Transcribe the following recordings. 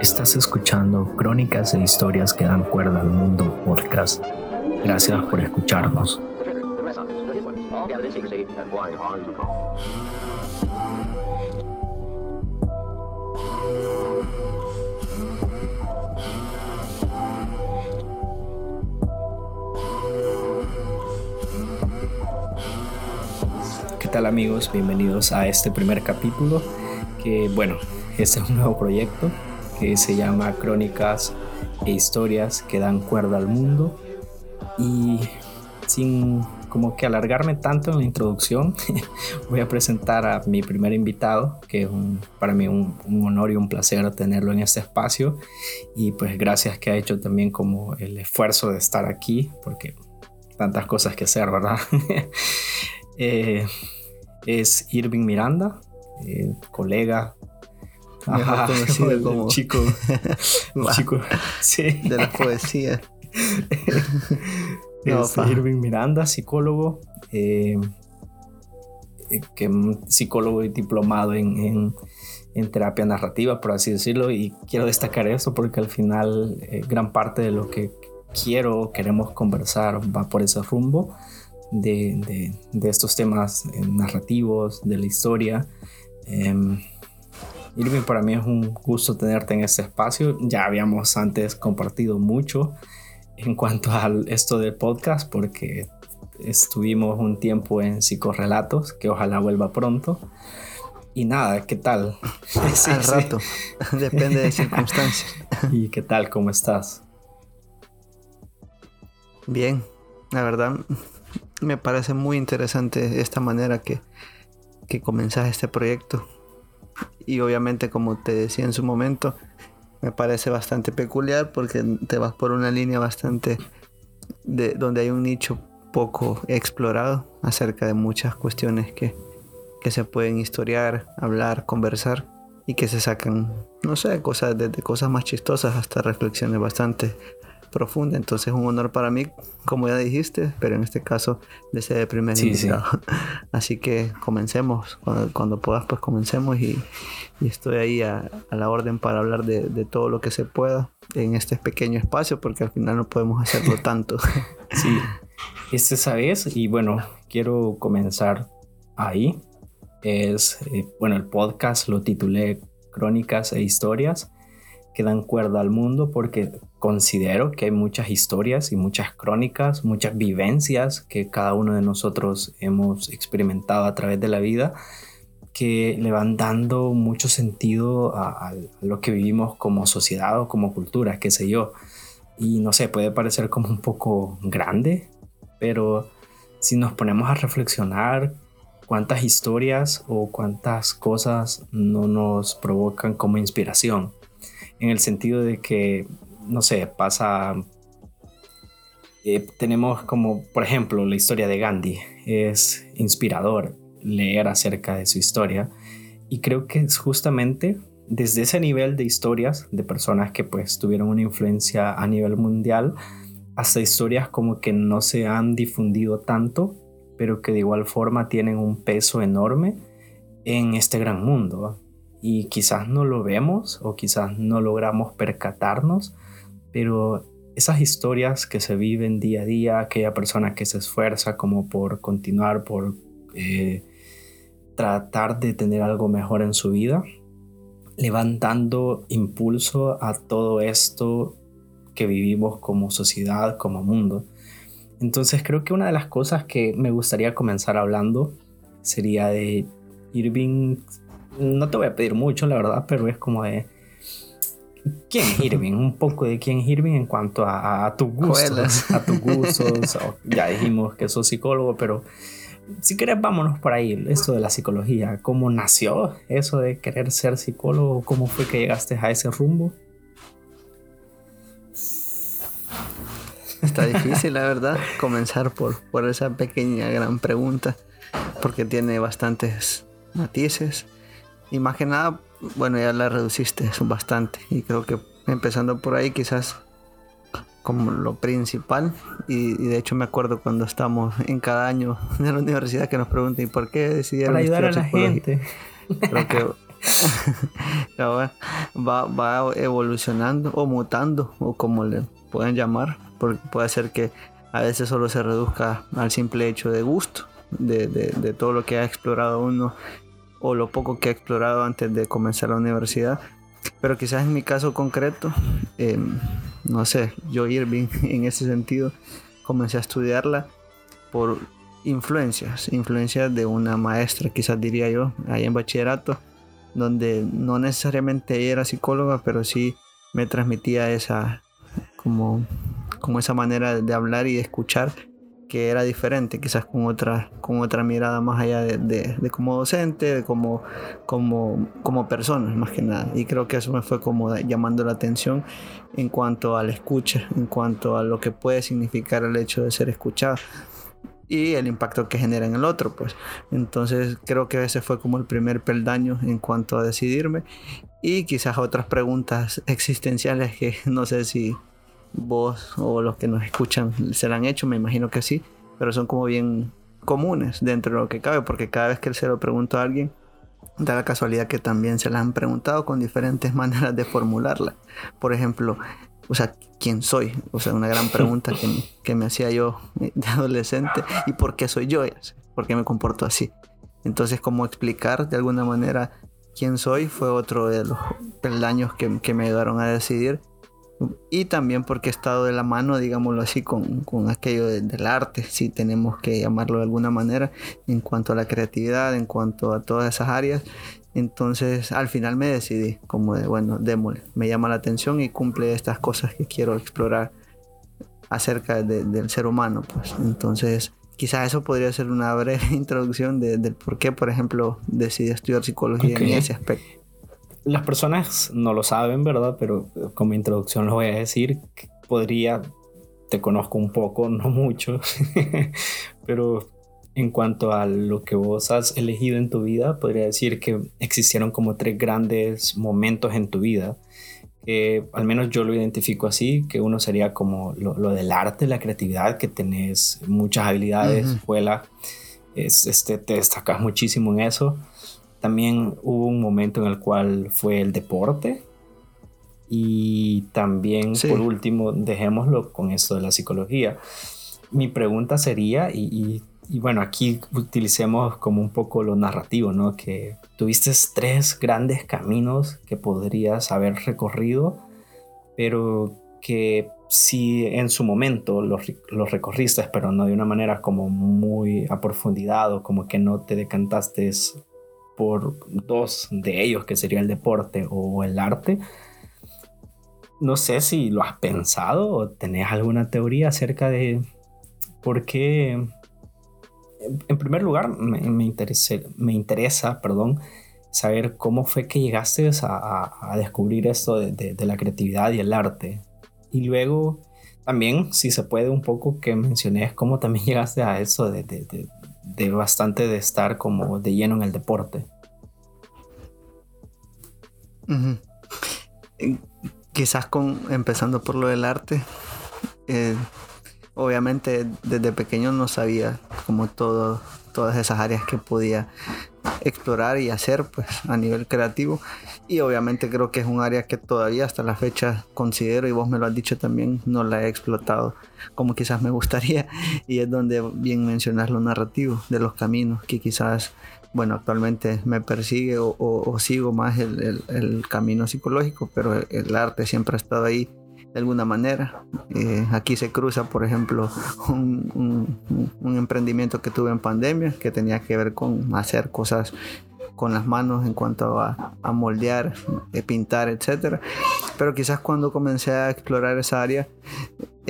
Estás escuchando Crónicas e Historias que dan cuerda al mundo podcast. Gracias por escucharnos. ¿Qué tal amigos? Bienvenidos a este primer capítulo que bueno, este es un nuevo proyecto que se llama Crónicas e Historias que dan cuerda al mundo y sin como que alargarme tanto en la introducción, voy a presentar a mi primer invitado, que es para mí un, honor y un placer tenerlo en este espacio. Y pues gracias que ha hecho también como el esfuerzo de estar aquí, porque tantas cosas que hacer, ¿verdad? Eh, es Irving Miranda, eh, colega. conocido como chico, chico sí. de la poesía. es Irving Miranda, psicólogo, eh, eh, que, psicólogo y diplomado en, terapia narrativa, por así decirlo, y quiero destacar eso porque al final eh, gran parte de lo que quiero, queremos conversar va por ese rumbo de, estos temas narrativos, de la historia. Em, Irving, para mí es un gusto tenerte en este espacio. Ya habíamos antes compartido mucho en cuanto a esto del podcast porque estuvimos un tiempo en psicorrelatos, que ojalá vuelva pronto. Y nada, ¿qué tal? Al rato, depende de circunstancias. ¿Y qué tal? ¿Cómo estás? Bien, la verdad me parece muy interesante esta manera que, que comenzas este proyecto. Y obviamente, como te decía en su momento, me parece bastante peculiar porque te vas por una línea bastante de donde hay un nicho poco explorado acerca de muchas cuestiones que, que se pueden historiar, hablar, conversar y que se sacan, no sé, cosas desde cosas más chistosas hasta reflexiones bastante profunda. Entonces es un honor para mí, como ya dijiste, pero en este caso de ser el primer invitado. Así que comencemos, cuando, puedas pues comencemos y, estoy ahí a, la orden para hablar de, todo lo que se pueda en este pequeño espacio porque al final no podemos hacerlo tanto. sí, este sabes y bueno, quiero comenzar ahí. Es, eh, bueno, el podcast lo titulé Crónicas e Historias que dan cuerda al mundo porque considero que hay muchas historias y muchas crónicas, muchas vivencias que cada uno de nosotros hemos experimentado a través de la vida que le van dando mucho sentido a, lo que vivimos como sociedad o como cultura, qué sé yo. Y no sé, puede parecer como un poco grande, pero si nos ponemos a reflexionar cuántas historias o cuántas cosas no nos provocan como inspiración en el sentido de que, no sé, pasa... Eh, tenemos como, por ejemplo, la historia de Gandhi. Es inspirador leer acerca de su historia y creo que es justamente desde ese nivel de historias de personas que pues tuvieron una influencia a nivel mundial hasta historias como que no se han difundido tanto pero que de igual forma tienen un peso enorme en este gran mundo y quizás no lo vemos o quizás no logramos percatarnos, pero esas historias que se viven día a día, aquella persona que se esfuerza como por continuar, por eh, tratar de tener algo mejor en su vida, le van dando impulso a todo esto que vivimos como sociedad, como mundo. Entonces creo que una de las cosas que me gustaría comenzar hablando sería de Irving no te voy a pedir mucho, la verdad, pero es como de. ¿Quién es Irving? Un poco de quién es Irving en cuanto a, a tus gustos. A tus gustos. ya dijimos que sos psicólogo, pero si querés, vámonos por ahí. Esto de la psicología. ¿Cómo nació eso de querer ser psicólogo? ¿Cómo fue que llegaste a ese rumbo? Está difícil, la verdad, comenzar por, por esa pequeña gran pregunta, porque tiene bastantes matices. Y más que nada, bueno, ya la reduciste bastante. Y creo que empezando por ahí, quizás como lo principal. Y, de hecho me acuerdo cuando estamos en cada año de la universidad que nos preguntan ¿y por qué decidieron para ayudar a la gente. Creo que va, va evolucionando o mutando o como le pueden llamar porque puede ser que a veces solo se reduzca al simple hecho de gusto de, de todo lo que ha explorado uno o lo poco que ha explorado antes de comenzar la universidad pero quizás en mi caso concreto, em, no sé, yo Irving en ese sentido comencé a estudiarla por influencias, influencias de una maestra, quizás diría yo, ahí en bachillerato, donde no necesariamente era psicóloga, pero sí me transmitía esa como, como esa manera de hablar y de escuchar que era diferente, quizás con otra, con otra mirada más allá de, de, como docente, de como, como, como persona, más que nada. Y creo que eso me fue como llamando la atención en cuanto a la escucha, en cuanto a lo que puede significar el hecho de ser escuchado y el impacto que genera en el otro, pues. Entonces creo que ese fue como el primer peldaño en cuanto a decidirme y quizás otras preguntas existenciales que no sé si vos o los que nos escuchan se la han hecho, me imagino que sí, pero son como bien comunes dentro de lo que cabe, porque cada vez que se lo pregunto a alguien, da la casualidad que también se la han preguntado con diferentes maneras de formularla. Por ejemplo, o sea, ¿quién soy? O sea, una gran pregunta que, que me hacía yo de adolescente. ¿Y por qué soy yo? ¿Por qué me comporto así? Entonces, cómo explicar de alguna manera quién soy fue otro de los peldaños que, que me ayudaron a decidir y también porque he estado de la mano, digámoslo así, con, con aquello del arte, si tenemos que llamarlo de alguna manera, en cuanto a la creatividad, en cuanto a todas esas áreas. Entonces al final me decidí como de, bueno, démosle, me llama la atención y cumple estas cosas que quiero explorar acerca del ser humano. Pues entonces quizás eso podría ser una breve introducción de, del por qué, por ejemplo, decidí estudiar psicología en ese aspecto las personas no lo saben, ¿verdad? Pero como introducción lo voy a decir. Podría, te conozco un poco, no mucho, pero en cuanto a lo que vos has elegido en tu vida, podría decir que existieron como tres grandes momentos en tu vida. Que al menos yo lo identifico así, que uno sería como lo, del arte, la creatividad, que tenés muchas habilidades, escuela, es, este, te destacas muchísimo en eso. También hubo un momento en el cual fue el deporte. Y también, por último, dejémoslo con esto de la psicología. Mi pregunta sería, y, bueno, aquí utilicemos como un poco lo narrativo, ¿no? Que tuviste tres grandes caminos que podrías haber recorrido, pero que si en su momento los, los, recorriste, pero no de una manera como muy a profundidad o como que no te decantaste por dos de ellos, que sería el deporte o el arte. No sé si lo has pensado o tenés alguna teoría acerca de por qué. En primer lugar, me, me, me interesa perdón, saber cómo fue que llegaste a, a, descubrir esto de, de, la creatividad y el arte. Y luego, también, si se puede, un poco que menciones cómo también llegaste a eso de, de bastante de estar como de lleno en el deporte. Quizás con empezando por lo del arte, eh, obviamente desde pequeño no sabía como todo, todas esas áreas que podía explorar y hacer pues a nivel creativo. Y obviamente creo que es un área que todavía hasta la fecha considero y vos me lo has dicho también no la he explotado como quizás me gustaría. Y es donde bien mencionar lo narrativo de los caminos que quizás bueno actualmente me persigue o, sigo más el, camino psicológico pero el arte siempre ha estado ahí de alguna manera. Eh, aquí se cruza, por ejemplo, un, emprendimiento que tuve en pandemia que tenía que ver con hacer cosas con las manos en cuanto a, a moldear, eh, pintar, etc. Pero quizás cuando comencé a explorar esa área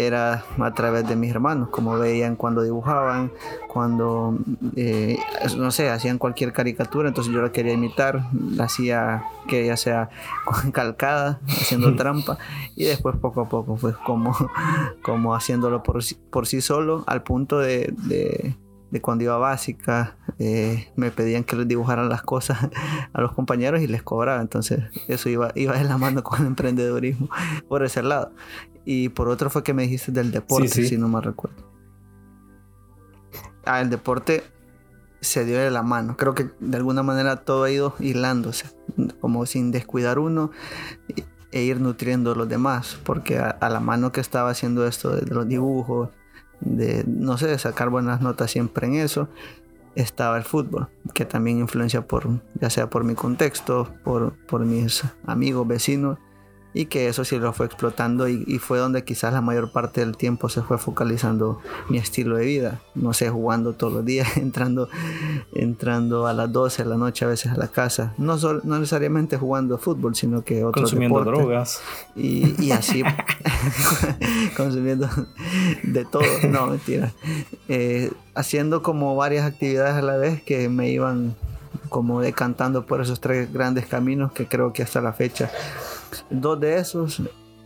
era a través de mis hermanos, como veían cuando dibujaban, cuando, eh, no sé, hacían cualquier caricatura, entonces yo la quería imitar, la hacía que ella sea calcada, haciendo trampa, y después poco a poco fue como, como haciéndolo por, por sí solo, al punto de, de cuando iba a básica, eh, me pedían que les dibujaran las cosas a los compañeros y les cobraba. Entonces, eso iba, iba de la mano con el emprendedurismo por ese lado. Y por otro fue que me dijiste del deporte, si no me recuerdo. Ah, el deporte se dio de la mano. Creo que de alguna manera todo ha ido hilándose, como sin descuidar uno e ir nutriendo a los demás, porque a, la mano que estaba haciendo esto de los dibujos, de, no sé, de sacar buenas notas siempre en eso, estaba el fútbol, que también influencia por, ya sea por mi contexto, por, por mis amigos, vecinos, y que eso sí lo fue explotando y, fue donde quizás la mayor parte del tiempo se fue focalizando mi estilo de vida. No sé, jugando todos los días, entrando, entrando a las 12 de la noche a veces a la casa. No, no necesariamente jugando fútbol, sino que otros Consumiendo drogas. Y, y así, consumiendo de todo. No, mentira. Eh, haciendo como varias actividades a la vez que me iban como decantando por esos tres grandes caminos que creo que hasta la fecha Dos de esos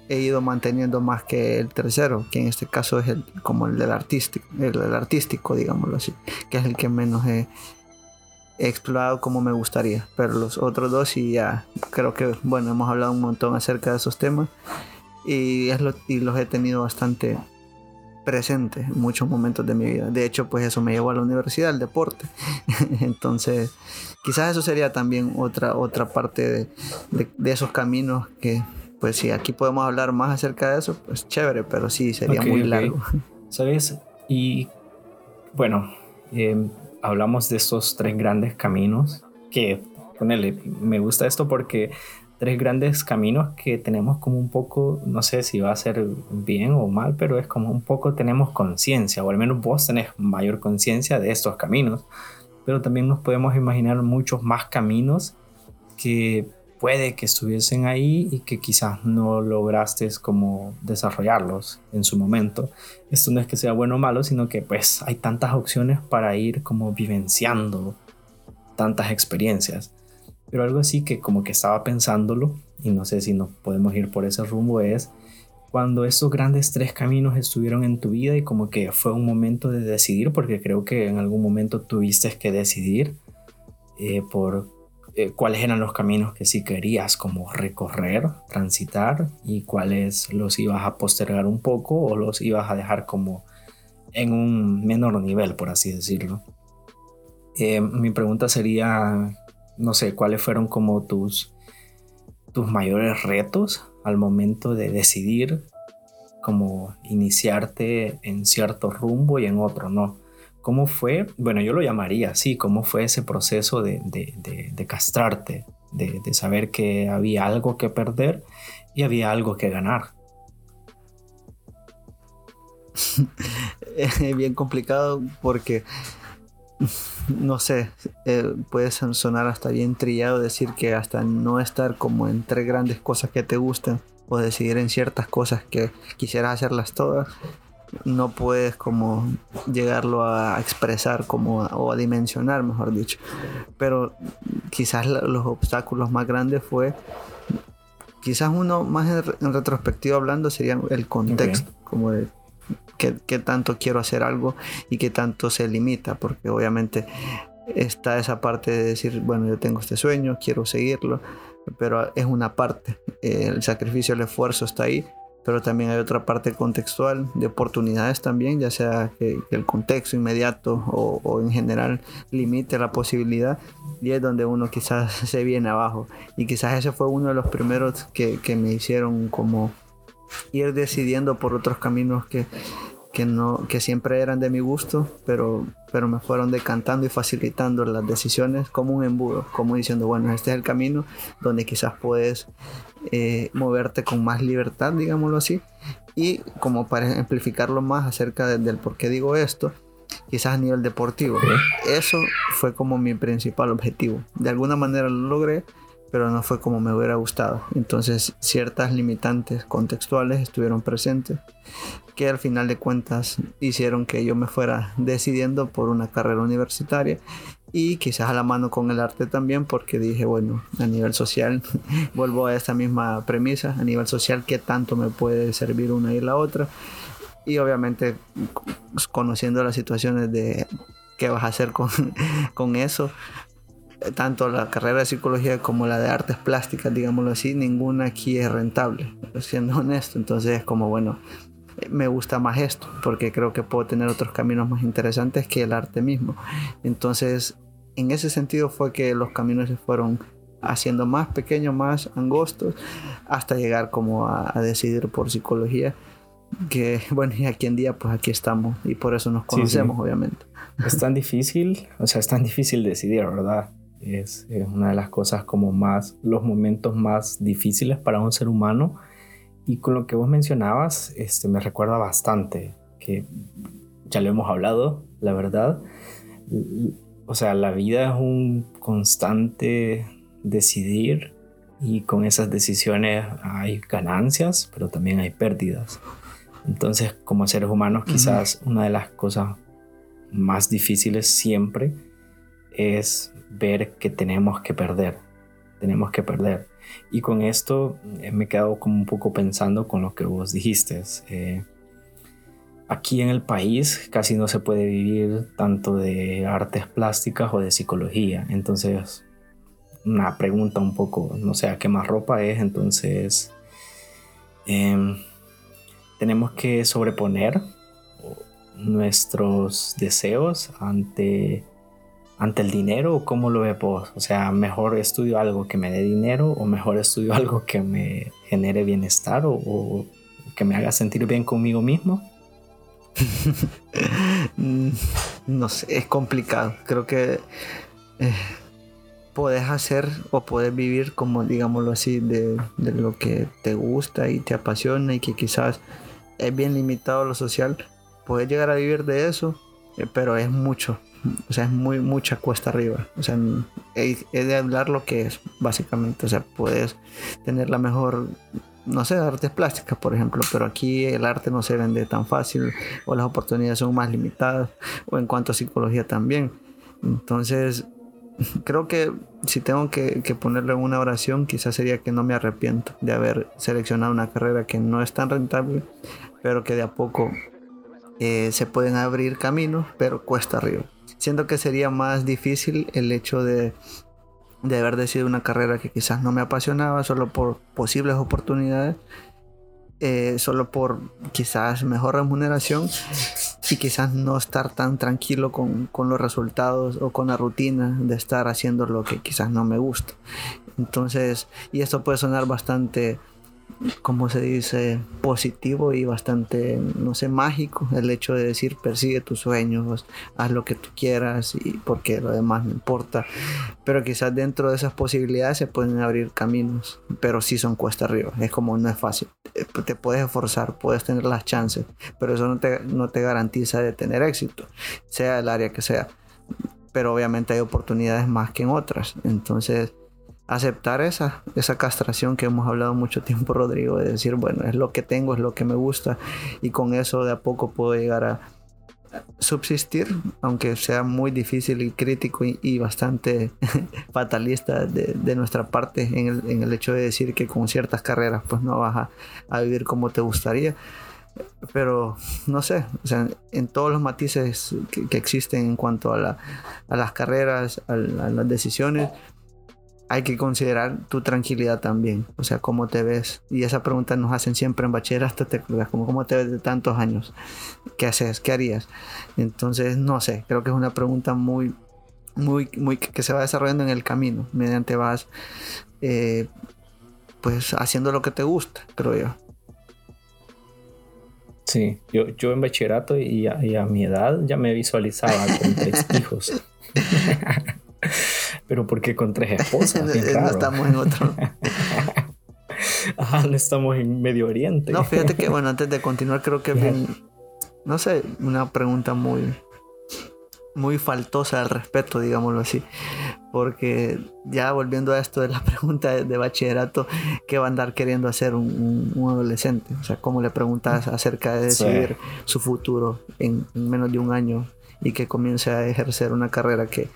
he ido manteniendo más que el tercero, que en este caso es el, como el del artístico, el artístico, digámoslo así, que es el que menos he, explorado como me gustaría. Pero los otros dos sí ya creo que, bueno, hemos hablado un montón acerca de esos temas y los he tenido bastante presentes en muchos momentos de mi vida. De hecho, pues eso me llevó a la universidad, al deporte. Entonces, quizás eso sería también otra, otra parte de, esos caminos que, pues si aquí podemos hablar más acerca de eso, pues chévere, pero sí, sería muy largo. ¿Sabes? Y bueno, em, hablamos de estos tres grandes caminos que, ponele, me gusta esto porque tres grandes caminos que tenemos como un poco, no sé si va a ser bien o mal, pero es como un poco tenemos conciencia, o al menos vos tenés mayor conciencia de estos caminos, pero también nos podemos imaginar muchos más caminos que puede que estuviesen ahí y que quizás no lograste como desarrollarlos en su momento. Esto no es que sea bueno o malo, sino que pues hay tantas opciones para ir como vivenciando tantas experiencias. Pero algo así que como que estaba pensándolo, y no sé si nos podemos ir por ese rumbo, es cuando estos grandes tres caminos estuvieron en tu vida y como que fue un momento de decidir, porque creo que en algún momento tuviste que decidir eh, por eh, cuáles eran los caminos que sí querías como recorrer, transitar y cuáles los ibas a postergar un poco o los ibas a dejar como en un menor nivel, por así decirlo. Eh, mi pregunta sería, no sé, cuáles fueron como tus, tus mayores retos al momento de decidir como iniciarte en cierto rumbo y en otro no. ¿Cómo fue? Bueno, yo lo llamaría así, ¿cómo fue ese proceso de, de, castrarte, de, de, saber que había algo que perder y había algo que ganar? es bien complicado porque no sé, eh, puede sonar hasta bien trillado decir que hasta no estar como entre grandes cosas que te gustan o decidir en ciertas cosas que quisieras hacerlas todas, no puedes como llegarlo a expresar como o a dimensionar, mejor dicho. Pero quizás los obstáculos más grandes fue, quizás uno más en, retrospectiva hablando sería el contexto, como de qué, tanto quiero hacer algo y qué tanto se limita, porque obviamente está esa parte de decir, bueno, yo tengo este sueño, quiero seguirlo, pero es una parte, el sacrificio, el esfuerzo está ahí, pero también hay otra parte contextual de oportunidades también, ya sea que, el contexto inmediato o, en general limite la posibilidad y es donde uno quizás se viene abajo. Y quizás ese fue uno de los primeros que, que me hicieron como ir decidiendo por otros caminos que, que, no, que siempre eran de mi gusto, pero, pero me fueron decantando y facilitando las decisiones como un embudo, como diciendo, bueno, este es el camino donde quizás puedes eh, moverte con más libertad, digámoslo así. Y como para ejemplificarlo más acerca del por qué digo esto, quizás a nivel deportivo. Eso fue como mi principal objetivo. De alguna manera lo logré, pero no fue como me hubiera gustado. Entonces ciertas limitantes contextuales estuvieron presentes que al final de cuentas hicieron que yo me fuera decidiendo por una carrera universitaria y quizás a la mano con el arte también porque dije, bueno, a nivel social, vuelvo a esta misma premisa, a nivel social, ¿qué tanto me puede servir una y la otra? Y obviamente conociendo las situaciones de qué vas a hacer con, con eso. Tanto la carrera de psicología como la de artes plásticas, digámoslo así, ninguna aquí es rentable, siendo honesto. Entonces es como, bueno, me gusta más esto, porque creo que puedo tener otros caminos más interesantes que el arte mismo. Entonces, en ese sentido fue que los caminos se fueron haciendo más pequeños, más angostos, hasta llegar como a, decidir por psicología. Que bueno, y aquí en día, pues aquí estamos y por eso nos conocemos, obviamente. Es tan difícil, o sea, es tan difícil decidir, ¿verdad? Es, es, una de las cosas como más, los momentos más difíciles para un ser humano. Y con lo que vos mencionabas, este, me recuerda bastante, que ya lo hemos hablado, la verdad. O sea, la vida es un constante decidir y con esas decisiones hay ganancias, pero también hay pérdidas. Entonces, como seres humanos, quizás una de las cosas más difíciles siempre es ver que tenemos que perder. Tenemos que perder. Y con esto eh, me he quedado como un poco pensando con lo que vos dijiste. Eh, aquí en el país casi no se puede vivir tanto de artes plásticas o de psicología. Entonces, una pregunta un poco, no sé a qué más ropa es, entonces em, tenemos que sobreponer nuestros deseos ante, ante el dinero cómo lo ve vos? O sea, mejor estudio algo que me dé dinero o mejor estudio algo que me genere bienestar o, que me haga sentir bien conmigo mismo. no sé, es complicado. Creo que eh, puedes hacer o puedes vivir como digámoslo así de, lo que te gusta y te apasiona y que quizás es bien limitado lo social puedes llegar a vivir de eso eh, pero es mucho o sea es muy mucha cuesta arriba o sea es de hablar lo que es básicamente o sea puedes tener la mejor no sé, artes plásticas, por ejemplo, pero aquí el arte no se vende tan fácil o las oportunidades son más limitadas o en cuanto a psicología también. Entonces, creo que si tengo que, ponerle una oración, quizás sería que no me arrepiento de haber seleccionado una carrera que no es tan rentable, pero que de a poco eh, se pueden abrir caminos, pero cuesta arriba. Siento que sería más difícil el hecho de, de haber decidido una carrera que quizás no me apasionaba solo por posibles oportunidades eh, solo por quizás mejor remuneración y quizás no estar tan tranquilo con, con, los resultados o con la rutina de estar haciendo lo que quizás no me gusta. Entonces, y esto puede sonar bastante como se dice, positivo y bastante, no sé, mágico el hecho de decir persigue tus sueños, haz lo que tú quieras y porque lo demás no importa. Pero quizás dentro de esas posibilidades se pueden abrir caminos, pero sí son cuesta arriba. Es como no es fácil. Eh, te puedes esforzar, puedes tener las chances, pero eso no te, no te garantiza de tener éxito, sea el área que sea. Pero obviamente hay oportunidades más que en otras. Entonces, aceptar esa, esa castración que hemos hablado mucho tiempo, Rodrigo, de decir, bueno, es lo que tengo, es lo que me gusta y con eso de a poco puedo llegar a subsistir, aunque sea muy difícil y crítico y, bastante fatalista de, nuestra parte en el, en el, hecho de decir que con ciertas carreras pues no vas a, vivir como te gustaría. Pero no sé, o sea, en todos los matices que, existen en cuanto a, a las carreras, a las decisiones, hay que considerar tu tranquilidad también, o sea, cómo te ves. Y esa pregunta nos hacen siempre en bachillerato, te como cómo te ves de tantos años, qué haces, qué harías. Entonces, no sé, creo que es una pregunta muy, muy, muy que se va desarrollando en el camino, mediante vas, eh, pues, haciendo lo que te gusta, creo yo. Sí, yo, yo en bachillerato y a, y a mi edad ya me visualizaba con tres hijos. Pero ¿por qué con tres esposas? no estamos en otro. ah, no estamos en Medio Oriente. No, fíjate que, bueno, antes de continuar, creo que es bien, no sé, una pregunta muy, muy faltosa al respeto, digámoslo así. Porque ya volviendo a esto de la pregunta de, bachillerato, ¿qué va a andar queriendo hacer un, adolescente? O sea, ¿cómo le preguntas acerca de decidir su futuro en menos de un año? Y que comience a ejercer una carrera que,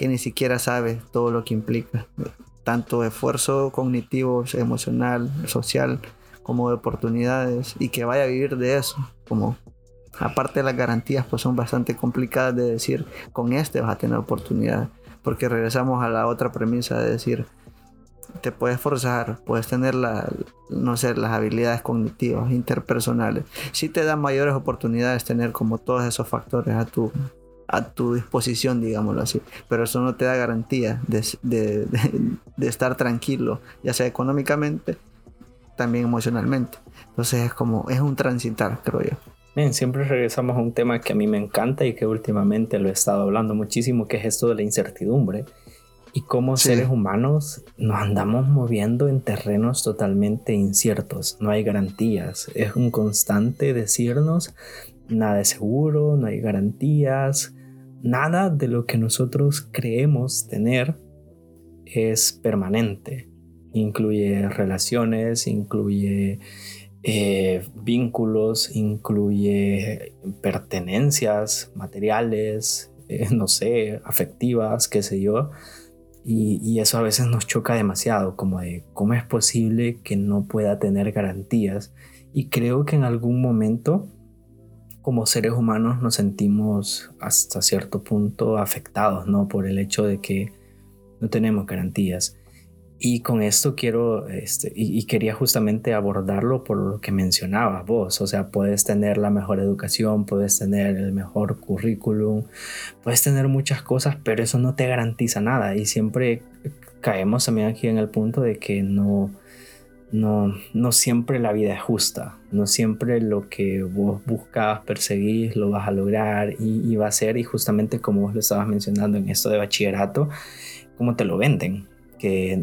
ni siquiera sabe todo lo que implica, tanto esfuerzo cognitivo, emocional, social, como de oportunidades, y que vaya a vivir de eso, como aparte de las garantías, pues son bastante complicadas de decir, con este vas a tener oportunidad. Porque regresamos a la otra premisa de decir, te puedes forzar, puedes tener la, no sé, las habilidades cognitivas, interpersonales. Sí te dan mayores oportunidades tener como todos esos factores a tu, a tu disposición, digámoslo así. Pero eso no te da garantía de, de, de, estar tranquilo, ya sea económicamente, también emocionalmente. Entonces es como, es un transitar, creo yo. Bien, siempre regresamos a un tema que a mí me encanta y que últimamente lo he estado hablando muchísimo, que es esto de la incertidumbre y como seres humanos nos andamos moviendo en terrenos totalmente inciertos, no hay garantías, es un constante decirnos nada es seguro, no hay garantías, nada de lo que nosotros creemos tener es permanente, incluye relaciones, incluye eh, vínculos, incluye pertenencias materiales, eh, no sé, afectivas, qué sé yo. Y, eso a veces nos choca demasiado, como de cómo es posible que no pueda tener garantías. Y creo que en algún momento, como seres humanos, nos sentimos hasta cierto punto afectados, ¿no? Por el hecho de que no tenemos garantías. Y con esto quiero, este, y, quería justamente abordarlo por lo que mencionabas vos, o sea, puedes tener la mejor educación, puedes tener el mejor currículum, puedes tener muchas cosas, pero eso no te garantiza nada y siempre caemos también aquí en el punto de que no, no, no siempre la vida es justa, no siempre lo que vos buscas, perseguís, lo vas a lograr y, y va a ser, y justamente como vos lo estabas mencionando en esto de bachillerato, como te lo venden que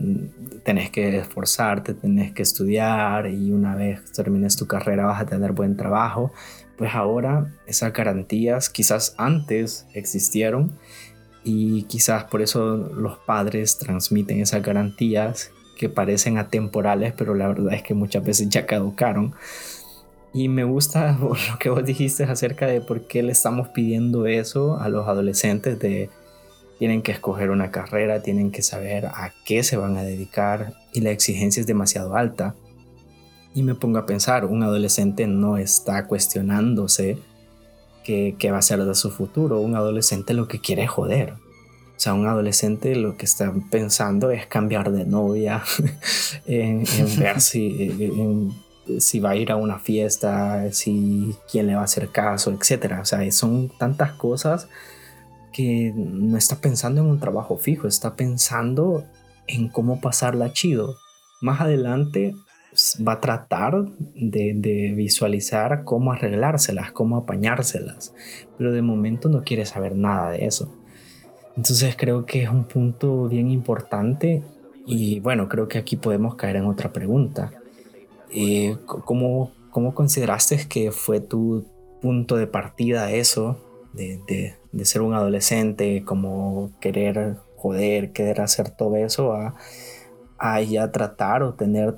tenés que esforzarte, tenés que estudiar y una vez termines tu carrera vas a tener buen trabajo, pues ahora esas garantías quizás antes existieron y quizás por eso los padres transmiten esas garantías que parecen atemporales, pero la verdad es que muchas veces ya caducaron. Y me gusta lo que vos dijiste acerca de por qué le estamos pidiendo eso a los adolescentes de tienen que escoger una carrera, tienen que saber a qué se van a dedicar y la exigencia es demasiado alta. Y me pongo a pensar, un adolescente no está cuestionándose qué, va a ser de su futuro, un adolescente lo que quiere es joder. O sea, un adolescente lo que está pensando es cambiar de novia, en, ver si, si va a ir a una fiesta, si quién le va a hacer caso, etc. O sea, son tantas cosas que no está pensando en un trabajo fijo, está pensando en cómo pasarla chido. Más adelante va a tratar de, visualizar cómo arreglárselas, cómo apañárselas, pero de momento no quiere saber nada de eso. Entonces creo que es un punto bien importante y bueno, creo que aquí podemos caer en otra pregunta. Eh, ¿cómo, ¿Cómo consideraste que fue tu punto de partida eso de, ser un adolescente, como querer joder, querer hacer todo eso, a, a ya tratar o tener,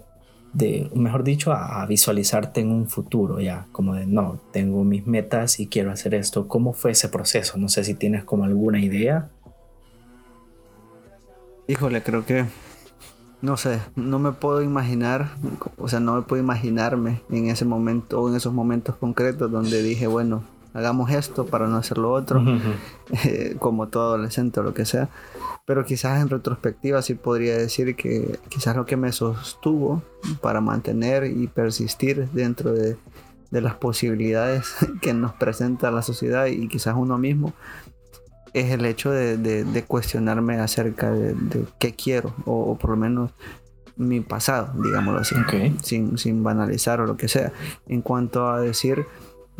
de, mejor dicho, a, visualizarte en un futuro ya, como de, no, tengo mis metas y quiero hacer esto. ¿Cómo fue ese proceso? No sé si tienes como alguna idea. Híjole, creo que, no sé, no me puedo imaginar, o sea, no me puedo imaginarme en ese momento o en esos momentos concretos donde dije, bueno, hagamos esto para no hacer lo otro, eh, como todo adolescente o lo que sea. Pero quizás en retrospectiva sí podría decir que quizás lo que me sostuvo para mantener y persistir dentro de, de las posibilidades que nos presenta la sociedad y quizás uno mismo es el hecho de, de, cuestionarme acerca de, qué quiero o, por lo menos mi pasado, digámoslo así, sin, sin banalizar o lo que sea. En cuanto a decir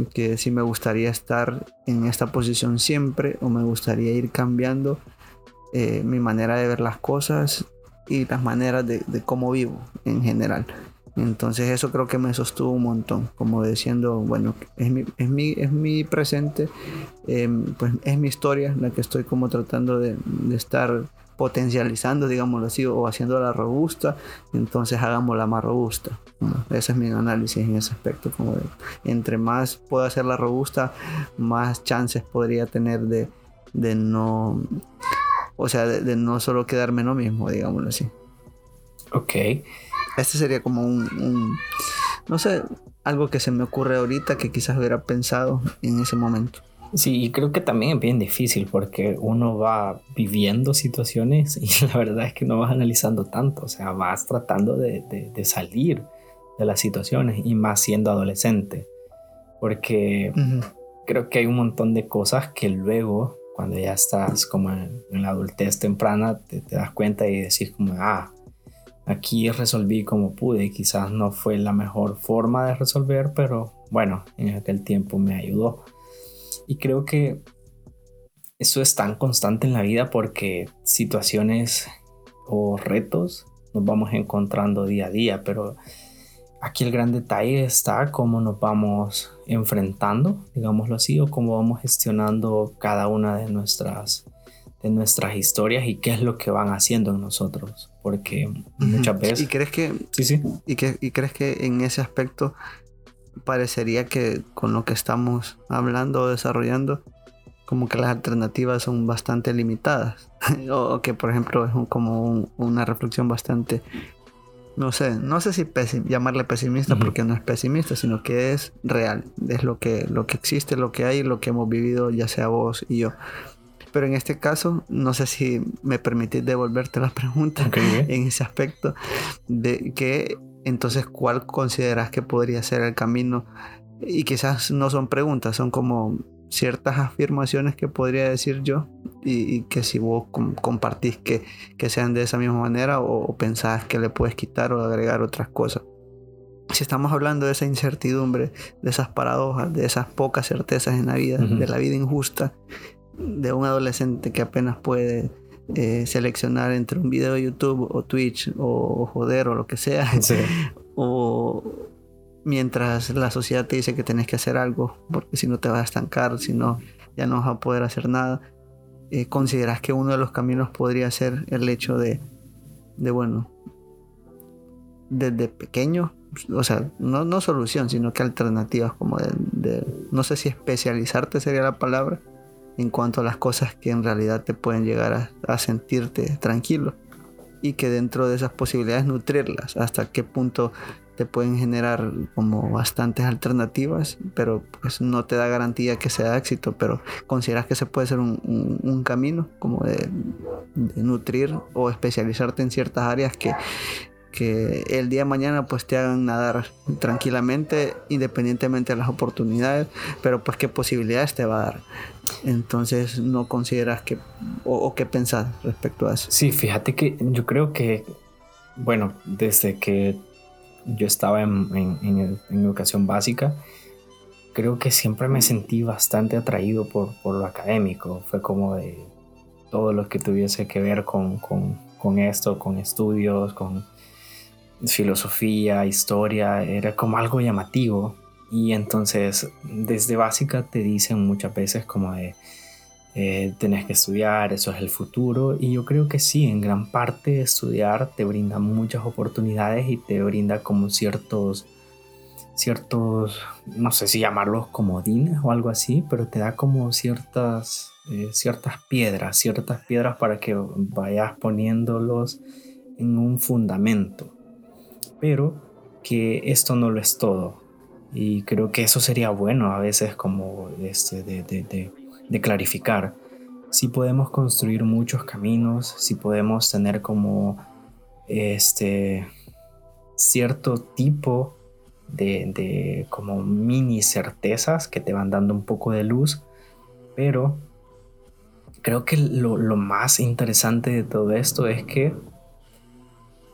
que si me gustaría estar en esta posición siempre o me gustaría ir cambiando eh, mi manera de ver las cosas y las maneras de, cómo vivo en general. Entonces eso creo que me sostuvo un montón, como diciendo, bueno, es mi, es mi, es mi presente, em, pues es mi historia la que estoy como tratando de, de estar potencializando, digámoslo así, o haciéndola robusta, entonces hagámosla más robusta. ese es mi análisis en ese aspecto. Como de, entre más puedo hacerla robusta, más chances podría tener de, de no, o sea, de, no solo quedarme en lo mismo, digámoslo así. Ok. Este sería como un, no sé, algo que se me ocurre ahorita que quizás hubiera pensado en ese momento. Sí, y creo que también es bien difícil porque uno va viviendo situaciones y la verdad es que no vas analizando tanto, o sea, vas tratando de, de, salir de las situaciones y más siendo adolescente, porque creo que hay un montón de cosas que luego, cuando ya estás como en, la adultez temprana, te, te, das cuenta y decís como, ah, aquí resolví como pude, quizás no fue la mejor forma de resolver, pero bueno, en aquel tiempo me ayudó. Y creo que eso es tan constante en la vida porque situaciones o retos nos vamos encontrando día a día, pero aquí el gran detalle está cómo nos vamos enfrentando, digámoslo así, o cómo vamos gestionando cada una de nuestras de nuestras historias y qué es lo que van haciendo en nosotros, porque muchas veces ¿Y crees que Sí, sí. ¿Y, que, y crees que en ese aspecto parecería que con lo que estamos hablando o desarrollando, como que las alternativas son bastante limitadas. o que, por ejemplo, es como una reflexión bastante, no sé, no sé si llamarle pesimista porque no es pesimista, sino que es real. Es lo que, lo que existe, lo que hay, lo que hemos vivido, ya sea vos y yo. Pero en este caso, no sé si me permitís devolverte la pregunta en ese aspecto, de que entonces, ¿cuál consideras que podría ser el camino? Y quizás no son preguntas, son como ciertas afirmaciones que podría decir yo y, que si vos compartís que, que, sean de esa misma manera o, pensás que le puedes quitar o agregar otras cosas. Si estamos hablando de esa incertidumbre, de esas paradojas, de esas pocas certezas en la vida, de la vida injusta, de un adolescente que apenas puede eh, seleccionar entre un video de YouTube o Twitch o, joder o lo que sea. o mientras la sociedad te dice que tenés que hacer algo, porque si no te vas a estancar, si no, ya no vas a poder hacer nada. Eh, ¿Consideras que uno de los caminos podría ser el hecho de, de bueno, desde pequeño, o sea, no, no solución, sino que alternativas como de, no sé si especializarte sería la palabra, en cuanto a las cosas que en realidad te pueden llegar a, sentirte tranquilo y que dentro de esas posibilidades nutrirlas, hasta qué punto te pueden generar como bastantes alternativas, pero pues no te da garantía que sea éxito, pero consideras que se puede ser un, camino como de, de, nutrir o especializarte en ciertas áreas que que el día de mañana pues te hagan nadar tranquilamente independientemente de las oportunidades pero pues qué posibilidades te va a dar. Entonces no consideras que o, qué pensás respecto a eso sí fíjate que yo creo que bueno desde que yo estaba en, educación básica creo que siempre me sentí bastante atraído por, lo académico. Fue como de todo lo que tuviese que ver con, con esto con estudios con filosofía, historia, era como algo llamativo. Y entonces desde básica te dicen muchas veces como de eh, tenés que estudiar, eso es el futuro. Y yo creo que sí, en gran parte estudiar te brinda muchas oportunidades y te brinda como ciertos, ciertos, no sé si llamarlos comodines o algo así, pero te da como ciertas, eh, ciertas piedras, ciertas piedras para que vayas poniéndolos en un fundamento pero que esto no lo es todo. Y creo que eso sería bueno a veces como este, de, clarificar. Si podemos construir muchos caminos, si podemos tener como este cierto tipo de, como mini certezas que te van dando un poco de luz, pero creo que lo, lo más interesante de todo esto es que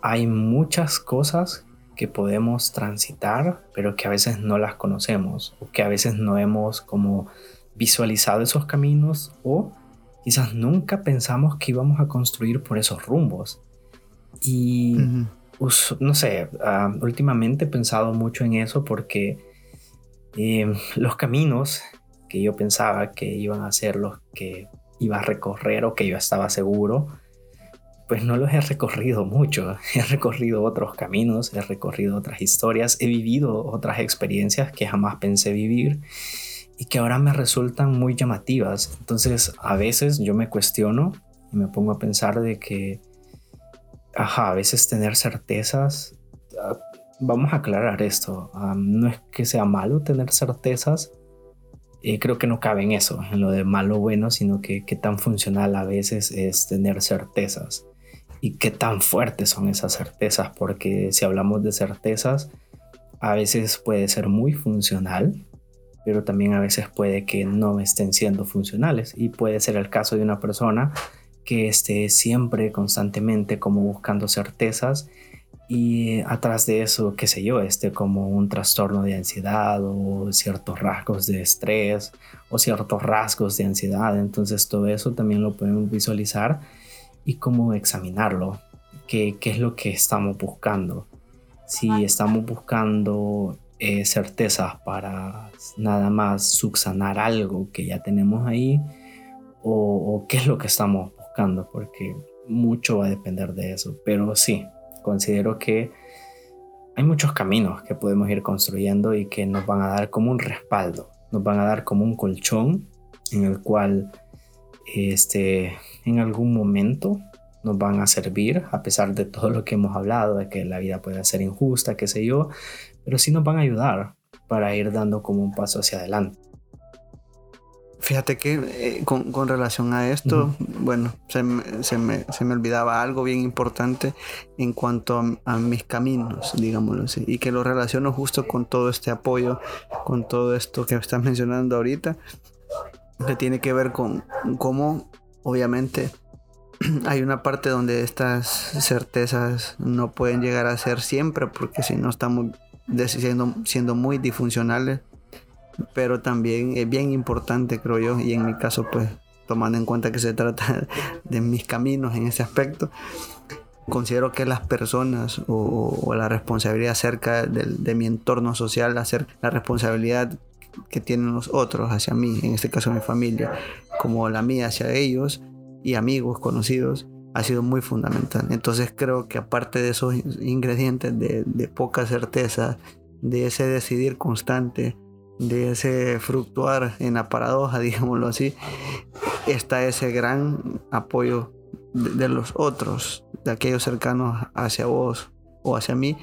hay muchas cosas que podemos transitar, pero que a veces no las conocemos o que a veces no hemos como visualizado esos caminos o quizás nunca pensamos que íbamos a construir por esos rumbos. Y no sé, ah, últimamente he pensado mucho en eso porque em, los caminos que yo pensaba que iban a ser los que iba a recorrer o que yo estaba seguro, pues no los he recorrido mucho. He recorrido otros caminos, he recorrido otras historias, he vivido otras experiencias que jamás pensé vivir y que ahora me resultan muy llamativas. Entonces a veces yo me cuestiono y me pongo a pensar de que, ajá, a veces tener certezas, ah, vamos a aclarar esto. no es que sea malo tener certezas. Eh, creo que no cabe en eso, en lo de malo bueno, sino que qué tan funcional a veces es tener certezas y qué tan fuertes son esas certezas, porque si hablamos de certezas, a veces puede ser muy funcional, pero también a veces puede que no estén siendo funcionales y puede ser el caso de una persona que esté siempre constantemente como buscando certezas y atrás de eso, qué sé yo, esté como un trastorno de ansiedad o ciertos rasgos de estrés o ciertos rasgos de ansiedad. Entonces todo eso también lo podemos visualizar y cómo examinarlo, qué, qué es lo que estamos buscando. Si estamos buscando eh, certezas para nada más subsanar algo que ya tenemos ahí o, o qué es lo que estamos buscando, porque mucho va a depender de eso. Pero sí, considero que hay muchos caminos que podemos ir construyendo y que nos van a dar como un respaldo, nos van a dar como un colchón en el cual este, en algún momento nos van a servir, a pesar de todo lo que hemos hablado, de que la vida puede ser injusta, qué sé yo, pero sí nos van a ayudar para ir dando como un paso hacia adelante. Fíjate que eh, con, con, relación a esto, bueno, se me, se, me, se me, olvidaba algo bien importante en cuanto a, a, mis caminos, digámoslo así, y que lo relaciono justo con todo este apoyo, con todo esto que estás mencionando ahorita, que tiene que ver con cómo, obviamente, hay una parte donde estas certezas no pueden llegar a ser siempre, porque si no estamos siendo, siendo muy disfuncionales pero también es bien importante, creo yo, y en mi caso, pues, tomando en cuenta que se trata de mis caminos en ese aspecto, considero que las personas o, la responsabilidad acerca de, mi entorno social, hacer la responsabilidad que tienen los otros hacia mí, en este caso mi familia, como la mía hacia ellos y amigos, conocidos, ha sido muy fundamental. Entonces creo que aparte de esos ingredientes de, poca certeza, de ese decidir constante, de ese fructuar en la paradoja, digámoslo así, está ese gran apoyo de, los otros, de aquellos cercanos hacia vos o hacia mí,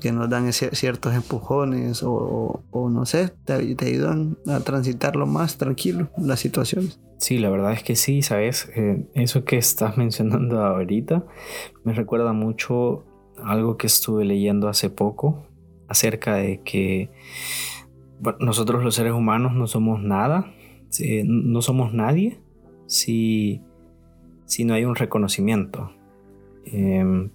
que nos dan ciertos empujones o, no sé, te, ayudan a transitarlo más tranquilo las situaciones. Sí, la verdad es que sí, sabes, eh, eso que estás mencionando ahorita me recuerda mucho algo que estuve leyendo hace poco acerca de que nosotros los seres humanos no somos nada, no somos nadie si, si no hay un reconocimiento. Em,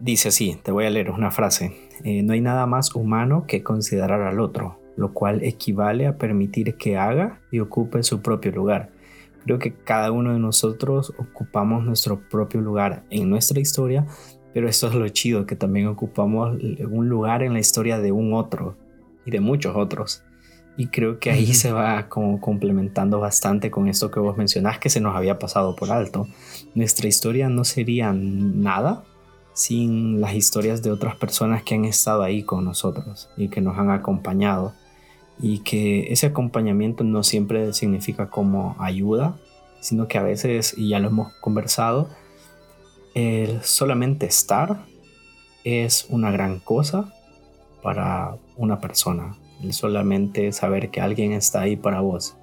dice así, te voy a leer una frase, eh, no hay nada más humano que considerar al otro, lo cual equivale a permitir que haga y ocupe su propio lugar. Creo que cada uno de nosotros ocupamos nuestro propio lugar en nuestra historia, pero eso es lo chido, que también ocupamos un lugar en la historia de un otro y de muchos otros. Y creo que ahí se va como complementando bastante con esto que vos mencionás que se nos había pasado por alto. Nuestra historia no sería nada sin las historias de otras personas que han estado ahí con nosotros y que nos han acompañado. Y que ese acompañamiento no siempre significa como ayuda, sino que a veces, y ya lo hemos conversado, el solamente estar es una gran cosa para una persona. El solamente saber que alguien está ahí para vos.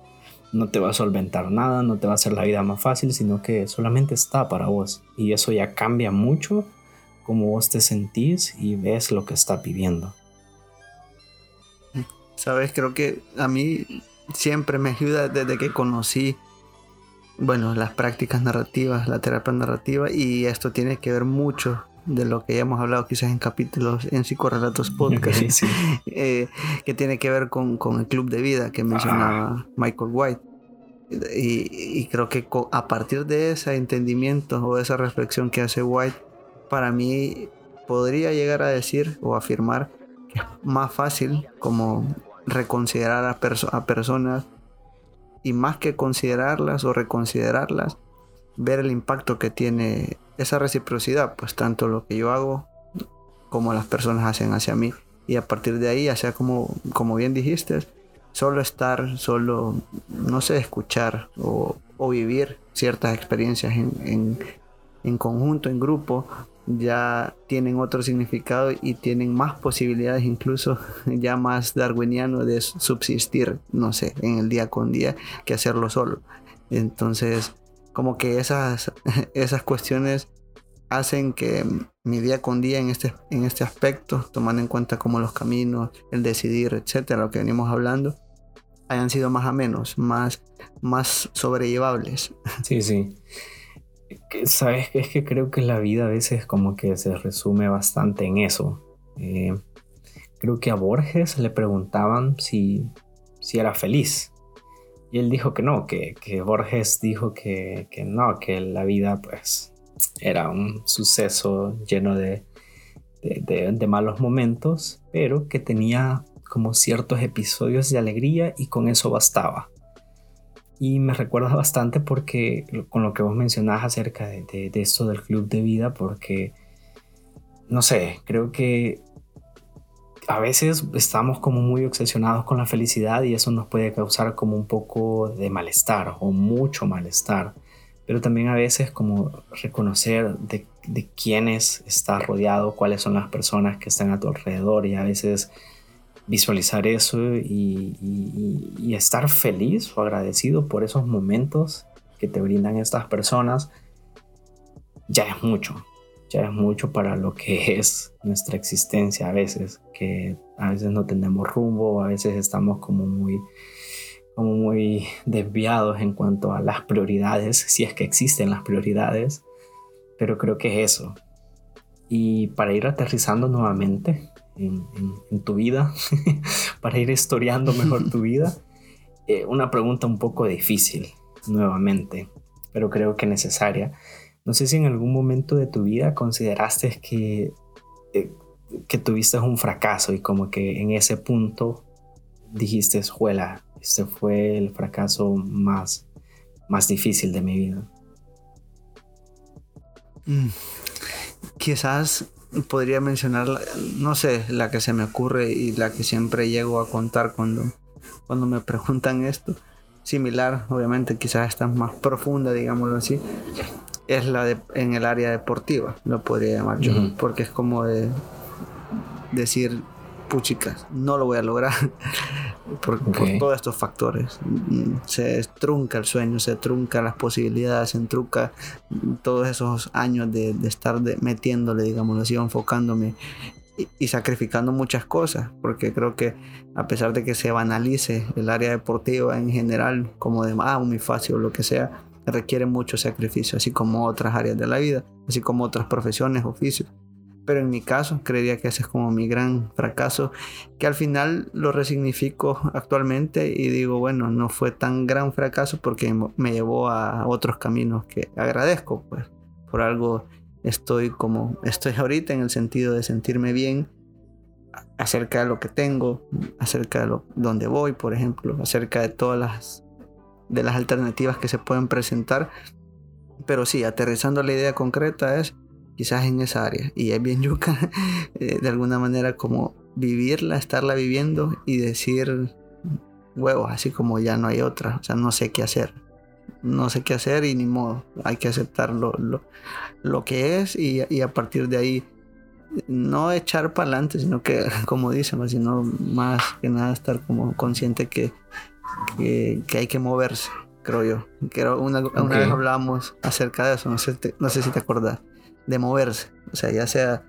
No te va a solventar nada, no te va a hacer la vida más fácil, sino que solamente está para vos. Y eso ya cambia mucho cómo vos te sentís y ves lo que está viviendo. Sabes, creo que a mí siempre me ayuda desde que conocí bueno, las prácticas narrativas, la terapia narrativa, y esto tiene que ver mucho de lo que ya hemos hablado quizás en capítulos en Psicorrelatos Podcast, eh, que tiene que ver con, el club de vida que mencionaba ah. Michael White. Y, creo que a partir de ese entendimiento o de esa reflexión que hace White, para mí podría llegar a decir o afirmar que es más fácil como reconsiderar a, a personas y más que considerarlas o reconsiderarlas, ver el impacto que tiene esa reciprocidad, pues tanto lo que yo hago como las personas hacen hacia mí. Y a partir de ahí, sea como, como bien dijiste, solo estar, solo, no sé, escuchar o, vivir ciertas experiencias en, en conjunto, en grupo, ya tienen otro significado y tienen más posibilidades, incluso ya más darwiniano, de subsistir, no sé, en el día con día que hacerlo solo. Entonces, como que esas, esas cuestiones hacen que mi día con día en este, en este aspecto, tomando en cuenta como los caminos, el decidir, etcétera, lo que venimos hablando, hayan sido más a menos, más, más sobrellevables. Sí, sí. Sabes que es que creo que la vida a veces como que se resume bastante en eso. Eh, creo que a Borges le preguntaban si, si era feliz. Y él dijo que no, que, que Borges dijo que, que, no, que la vida pues era un suceso lleno de, de, de, malos momentos, pero que tenía como ciertos episodios de alegría y con eso bastaba. Y me recuerda bastante porque con lo que vos mencionás acerca de, de, esto del club de vida, porque, no sé, creo que a veces estamos como muy obsesionados con la felicidad y eso nos puede causar como un poco de malestar o mucho malestar. Pero también a veces como reconocer de, de quiénes estás rodeado, cuáles son las personas que están a tu alrededor y a veces visualizar eso y, estar feliz o agradecido por esos momentos que te brindan estas personas, ya es mucho, ya es mucho para lo que es nuestra existencia a veces, que a veces no tenemos rumbo, a veces estamos como muy, como muy desviados en cuanto a las prioridades, si es que existen las prioridades, pero creo que es eso. Y para ir aterrizando nuevamente, en, tu vida, para ir historiando mejor tu vida? Eh, una pregunta un poco difícil, nuevamente, pero creo que necesaria. No sé si en algún momento de tu vida consideraste que, eh, que tuviste un fracaso y como que en ese punto dijiste, juela, este fue el fracaso más, más difícil de mi vida. Mm, quizás podría mencionar, no sé, la que se me ocurre y la que siempre llego a contar cuando, cuando me preguntan esto. Similar, obviamente, quizás está más profunda, digámoslo así. Es la de en el área deportiva, lo podría llamar yo, porque es como de decir, puchicas, no lo voy a lograr por, todos estos factores. Se trunca el sueño, se trunca las posibilidades, se trunca todos esos años de, estar metiéndole, digamos así, enfocándome y, sacrificando muchas cosas, porque creo que a pesar de que se banalice el área deportiva en general, como de, ah, muy fácil o lo que sea, requiere mucho sacrificio, así como otras áreas de la vida, así como otras profesiones, oficios. Pero en mi caso, creería que ese es como mi gran fracaso, que al final lo resignifico actualmente y digo, bueno, no fue tan gran fracaso porque me llevó a otros caminos que agradezco, pues por algo estoy como estoy ahorita en el sentido de sentirme bien acerca de lo que tengo, acerca de lo, donde voy, por ejemplo, acerca de todas las de las alternativas que se pueden presentar. Pero sí, aterrizando la idea concreta es quizás en esa área. Y es bien yuca, eh, de alguna manera, como vivirla, estarla viviendo y decir, huevos, así como ya no hay otra, o sea, no sé qué hacer. No sé qué hacer y ni modo, hay que aceptar lo, lo, que es y, y, a partir de ahí no echar para adelante, sino que, como dicen, sino más que nada estar como consciente que, que, hay que moverse, creo yo. Que una, una vez hablamos acerca de eso, no sé, no sé si te acordás de moverse. O sea, ya sea,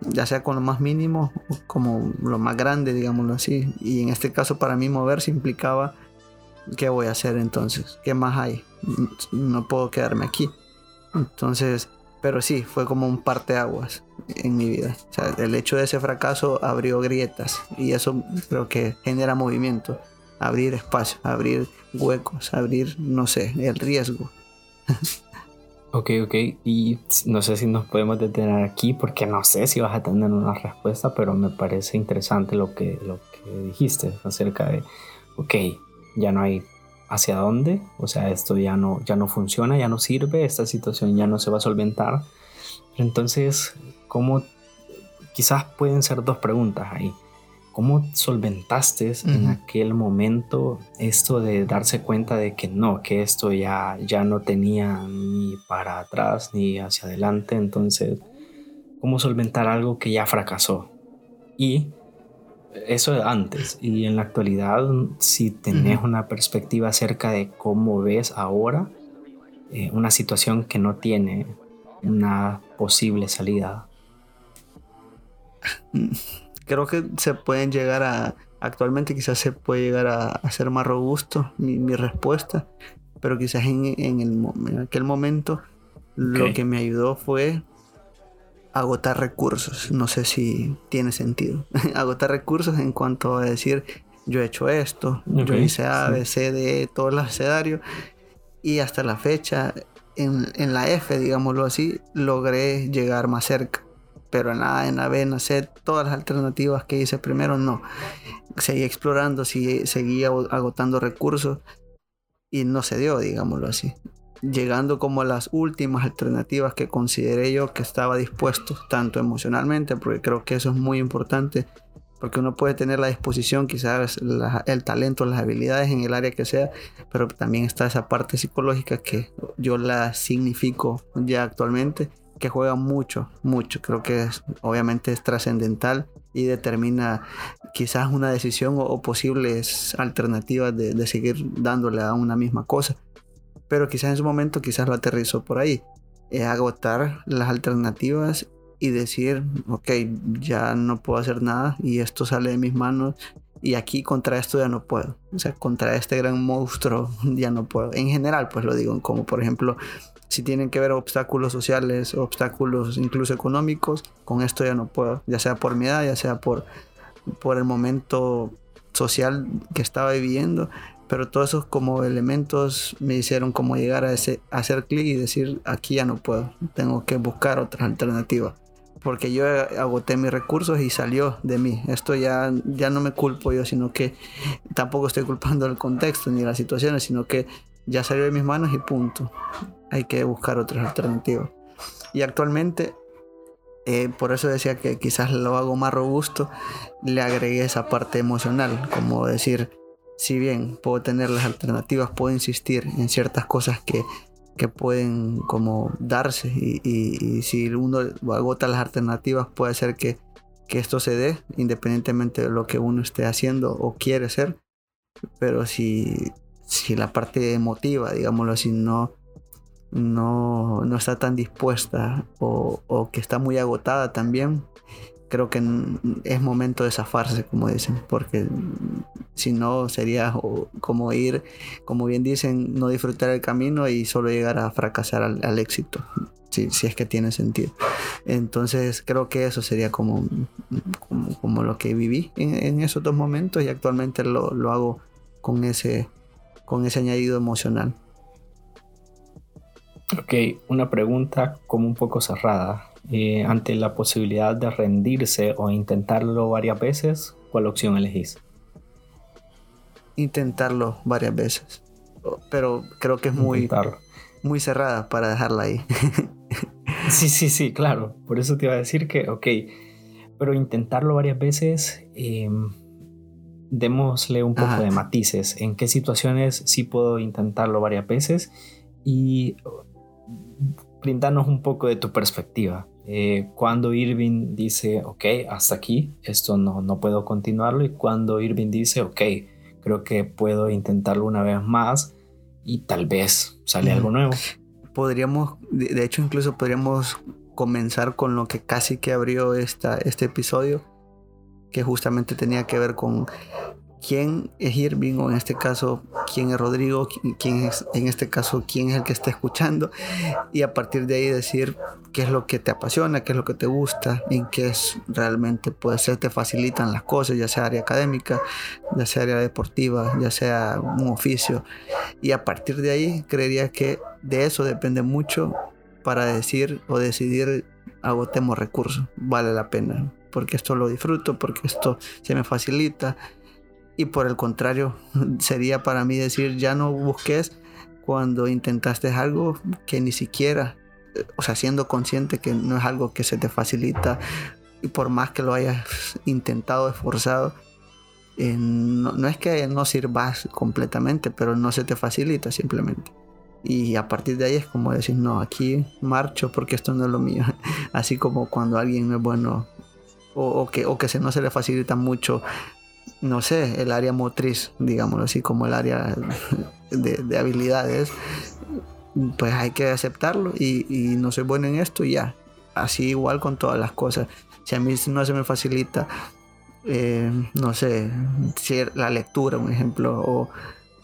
ya sea con lo más mínimo como lo más grande, digámoslo así. Y en este caso para mí moverse implicaba, ¿qué voy a hacer entonces? ¿Qué más hay? No puedo quedarme aquí. Entonces, pero sí, fue como un parteaguas en mi vida. O sea, el hecho de ese fracaso abrió grietas y eso creo que genera movimiento. Abrir espacio, abrir huecos, abrir, no sé, el riesgo. Ok, ok. Y no sé si nos podemos detener aquí porque no sé si vas a tener una respuesta, pero me parece interesante lo que, lo que dijiste acerca de, ok, ya no hay hacia dónde, o sea, esto ya no, ya no funciona, ya no sirve, esta situación ya no se va a solventar. Entonces, ¿cómo? Quizás pueden ser dos preguntas ahí. ¿Cómo solventaste en aquel momento esto de darse cuenta de que no, que esto ya, ya no tenía ni para atrás ni hacia adelante? Entonces, ¿cómo solventar algo que ya fracasó? Y eso antes. Y en la actualidad, si tenés una perspectiva acerca de cómo ves ahora eh, una situación que no tiene una posible salida. Creo que se pueden llegar a, actualmente quizás se puede llegar a, hacer más robusto mi, respuesta, pero quizás en, en, el, en aquel momento lo que me ayudó fue agotar recursos. No sé si tiene sentido. agotar recursos en cuanto a decir, yo he hecho esto, yo hice A, B, C, D, todo el abecedario. Y hasta la fecha, en, en, la F, digámoslo así, logré llegar más cerca. Pero en la A, en la B, en la C, todas las alternativas que hice primero, no. Seguí explorando, seguí, agotando recursos y no se dio, digámoslo así llegando como a las últimas alternativas que consideré yo que estaba dispuesto, tanto emocionalmente, porque creo que eso es muy importante, porque uno puede tener la disposición, quizás el talento, las habilidades en el área que sea, pero también está esa parte psicológica que yo la significo ya actualmente, que juega mucho, mucho, creo que es, obviamente es trascendental y determina quizás una decisión o, posibles alternativas de, seguir dándole a una misma cosa pero quizás en su momento quizás lo aterrizó por ahí. Agotar las alternativas y decir, ok, ya no puedo hacer nada y esto sale de mis manos y aquí contra esto ya no puedo. O sea, contra este gran monstruo ya no puedo. En general, pues lo digo, como por ejemplo, si tienen que ver obstáculos sociales, obstáculos incluso económicos, con esto ya no puedo. Ya sea por mi edad, ya sea por, por el momento social que estaba viviendo pero todos esos como elementos me hicieron como llegar a, ese, hacer clic y decir, aquí ya no puedo, tengo que buscar otras alternativas. Porque yo agoté mis recursos y salió de mí. Esto ya, ya no me culpo yo, sino que tampoco estoy culpando el contexto ni las situaciones, sino que ya salió de mis manos y punto. Hay que buscar otras alternativas. Y actualmente, eh, por eso decía que quizás lo hago más robusto, le agregué esa parte emocional, como decir, si bien puedo tener las alternativas, puedo insistir en ciertas cosas que, pueden como darse y, si uno agota las alternativas puede ser que, esto se dé independientemente de lo que uno esté haciendo o quiere ser pero si, si la parte emotiva digámoslo así no, no, no está tan dispuesta o, o que está muy agotada también creo que es momento de zafarse, como dicen, porque si no sería como ir, como bien dicen, no disfrutar el camino y solo llegar a fracasar al, éxito, si, si, es que tiene sentido. Entonces creo que eso sería como, como, lo que viví en, esos dos momentos y actualmente lo, lo hago con ese, con ese añadido emocional. Ok, una pregunta como un poco cerrada. Eh, ante la posibilidad de rendirse o intentarlo varias veces, ¿cuál opción elegís? Intentarlo varias veces. Pero creo que es muy, muy cerrada para dejarla ahí. sí, sí, sí, claro. Por eso te iba a decir que, ok, pero intentarlo varias veces, em, démosle un poco de matices. ¿En qué situaciones sí puedo intentarlo varias veces? Y brindarnos un poco de tu perspectiva. Eh, cuando Irving dice, ok, hasta aquí, esto no, no puedo continuarlo, y cuando Irving dice, ok, creo que puedo intentarlo una vez más y tal vez sale algo nuevo. Podríamos, de hecho incluso podríamos comenzar con lo que casi que abrió esta, este episodio, que justamente tenía que ver con quién es Irving o en este caso quién es Rodrigo, quién es en este caso quién es el que está escuchando y a partir de ahí decir qué es lo que te apasiona, qué es lo que te gusta, en qué es realmente puede ser te facilitan las cosas, ya sea área académica, ya sea área deportiva, ya sea un oficio. Y a partir de ahí creería que de eso depende mucho para decir o decidir agotemos recursos, vale la pena porque esto lo disfruto, porque esto se me facilita, y por el contrario, sería para mí decir, ya no busques cuando intentaste algo que ni siquiera, o sea, siendo consciente que no es algo que se te facilita y por más que lo hayas intentado, esforzado, eh, no, es que no sirvas completamente, pero no se te facilita simplemente. Y a partir de ahí es como decir, no, aquí marcho porque esto no es lo mío. Así como cuando alguien es bueno o, que, o que se, no se le facilita mucho, no sé, el área motriz, digámoslo así, como el área de, habilidades, pues hay que aceptarlo y, no soy bueno en esto ya. Así igual con todas las cosas. Si a mí no se me facilita eh, no sé, la lectura, un ejemplo, o,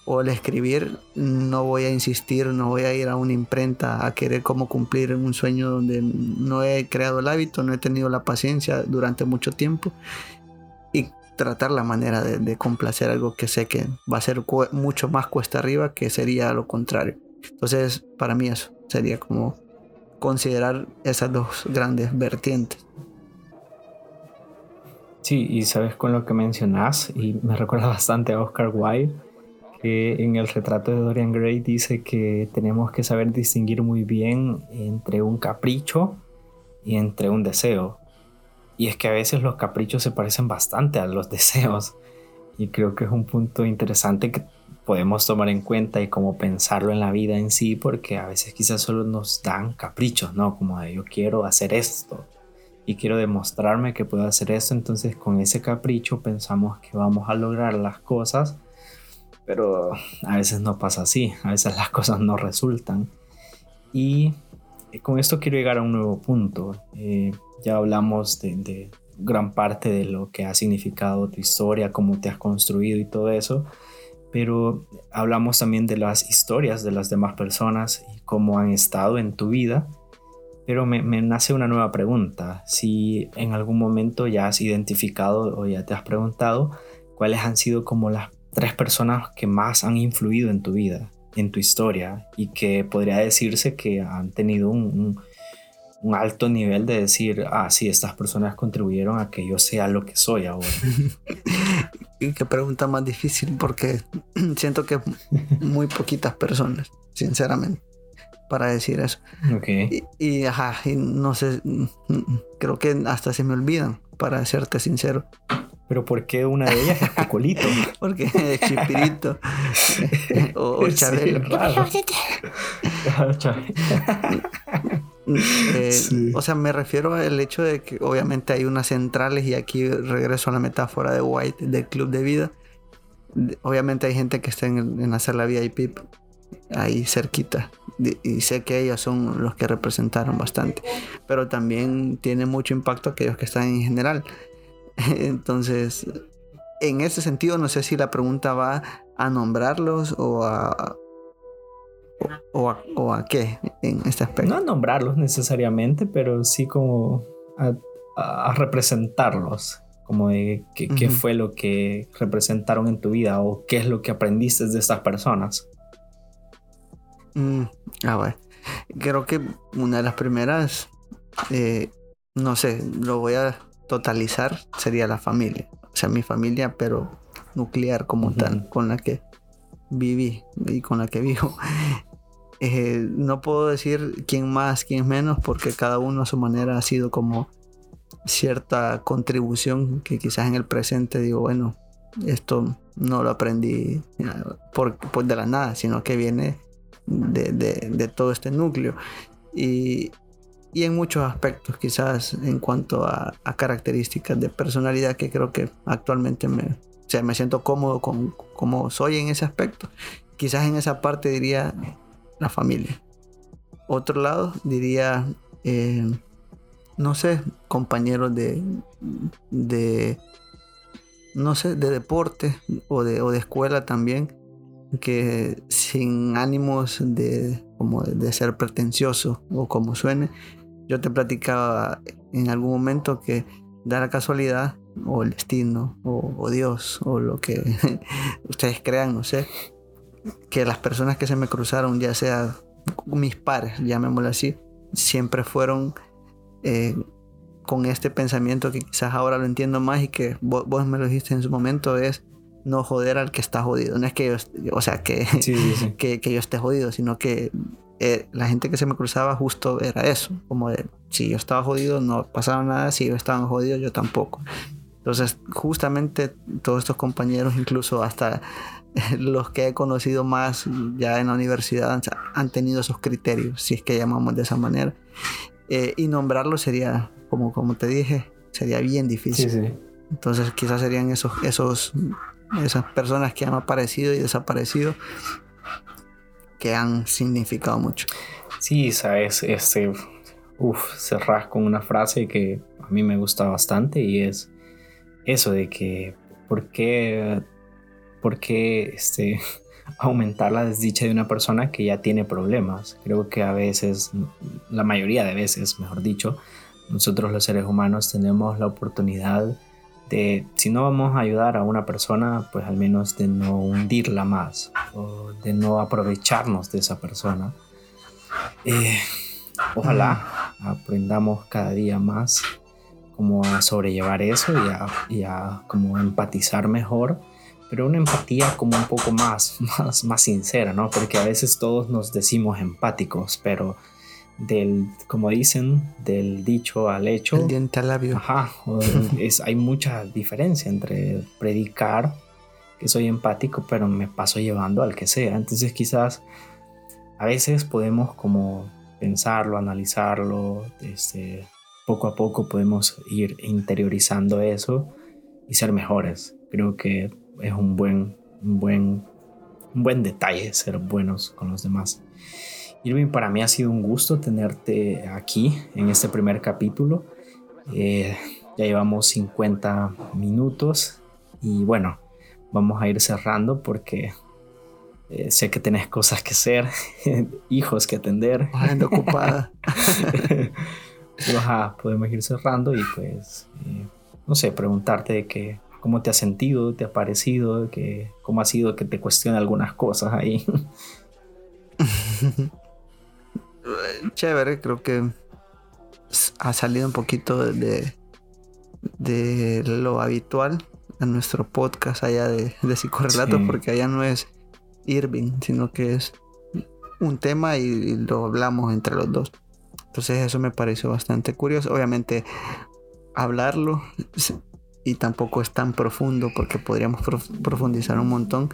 o, el escribir, no voy a insistir, no voy a ir a una imprenta a querer como cumplir un sueño donde no he creado el hábito, no he tenido la paciencia durante mucho tiempo y tratar la manera de, de complacer algo que sé que va a ser mucho más cuesta arriba que sería lo contrario. Entonces, para mí eso sería como considerar esas dos grandes vertientes. Sí, y sabes con lo que mencionas, y me recuerda bastante a Oscar Wilde, que en el retrato de Dorian Gray dice que tenemos que saber distinguir muy bien entre un capricho y entre un deseo. Y es que a veces los caprichos se parecen bastante a los deseos. Y creo que es un punto interesante que podemos tomar en cuenta y como pensarlo en la vida en sí, porque a veces quizás solo nos dan caprichos, ¿no? Como de yo quiero hacer esto, y quiero demostrarme que puedo hacer esto, entonces con ese capricho pensamos que vamos a lograr las cosas, pero a veces no pasa así, a veces las cosas no resultan. Y con esto quiero llegar a un nuevo punto. Eh, ya hablamos de, gran parte de lo que ha significado tu historia, cómo te has construido y todo eso, pero hablamos también de las historias de las demás personas y cómo han estado en tu vida pero me, nace una nueva pregunta. Si en algún momento ya has identificado o ya te has preguntado cuáles han sido como las tres personas que más han influido en tu vida, en tu historia, y que podría decirse que han tenido un, un, alto nivel de decir, ah, sí, estas personas contribuyeron a que yo sea lo que soy ahora. y qué pregunta más difícil, porque siento que muy poquitas personas, sinceramente para decir eso. Y, ajá, y no sé, mm, mm, creo que hasta se me olvidan, para serte sincero. Pero ¿por qué una de ellas es Cocolito? Porque es Chipirito o, Chabelo. Eh, o sea, me refiero al hecho de que obviamente hay unas centrales y aquí regreso a la metáfora de White del club de vida. Obviamente hay gente que está en, en hacer la VIP ahí cerquita y sé que ellos son los que representaron bastante, pero también tiene mucho impacto aquellos que están en general. Entonces, en ese sentido, no sé si la pregunta va a nombrarlos o a, o, a, qué en este aspecto. No a nombrarlos necesariamente, pero sí como a, representarlos, como de qué, fue lo que representaron en tu vida o qué es lo que aprendiste de estas personas. Mm, a ver, creo que una de las primeras, eh, no sé, lo voy a totalizar, sería la familia. O sea, mi familia, pero nuclear como tal, con la que viví y con la que vivo. Eh, no puedo decir quién más, quién menos, porque cada uno a su manera ha sido como cierta contribución que quizás en el presente digo, bueno, esto no lo aprendí eh, por, por de la nada, sino que viene de, todo este núcleo. Y, en muchos aspectos, quizás en cuanto a, características de personalidad que creo que actualmente me, sea, me siento cómodo con como soy en ese aspecto. Quizás en esa parte diría la familia. Otro lado diría, eh, no sé, compañeros de, de, no sé, de deporte o de, o de escuela también que sin ánimos de, como de ser pretencioso o como suene, yo te platicaba en algún momento que da la casualidad o el destino o, Dios o lo que ustedes crean, no sé, que las personas que se me cruzaron, ya sea mis pares, llamémoslo así, siempre fueron eh, con este pensamiento que quizás ahora lo entiendo más y que vos, vos me lo dijiste en su momento, es no joder al que está jodido. No es que yo, o sea, que, que, yo esté jodido, sino que eh, la gente que se me cruzaba justo era eso, como de, si yo estaba jodido no pasaba nada, si yo estaba jodido yo tampoco. Entonces, justamente todos estos compañeros, incluso hasta los que he conocido más ya en la universidad, han tenido esos criterios, si es que llamamos de esa manera. Eh, y nombrarlo sería, como, como te dije, sería bien difícil. Entonces, quizás serían esos, esos, esas personas que han aparecido y desaparecido que han significado mucho. Sí, sabes, este, uff, cerrar con una frase que a mí me gusta bastante y es eso de que por qué, por qué este, aumentar la desdicha de una persona que ya tiene problemas. Creo que a veces, la mayoría de veces, mejor dicho, nosotros los seres humanos tenemos la oportunidad de, si no vamos a ayudar a una persona, pues al menos de no hundirla más o de no aprovecharnos de esa persona. Eh, ojalá aprendamos cada día más como a sobrellevar eso y a, y a como empatizar mejor, pero una empatía como un poco más, más, más sincera, ¿no? Porque a veces todos nos decimos empáticos, pero del, como dicen, del dicho al hecho. El diente al labio. Ajá, es, hay mucha diferencia entre predicar que soy empático, pero me paso llevando al que sea. Entonces quizás a veces podemos como pensarlo, analizarlo, este, poco a poco podemos ir interiorizando eso y ser mejores. Creo que es un buen, un buen, un buen detalle ser buenos con los demás. Irving, para mí ha sido un gusto tenerte aquí en este primer capítulo. Eh, ya llevamos 50 minutos y bueno, vamos a ir cerrando porque eh, sé que tenés cosas que hacer, hijos que atender. Ando ocupada. podemos ir cerrando y pues, eh, no sé, preguntarte de que, cómo te has sentido, te ha parecido, que, cómo ha sido que te cuestione algunas cosas ahí. Chévere, creo que ha salido un poquito de, de lo habitual en nuestro podcast allá de, de psicorrelato, porque allá no es Irving, sino que es un tema y lo hablamos entre los dos. Entonces eso me pareció bastante curioso. Obviamente hablarlo y tampoco es tan profundo porque podríamos profundizar un montón,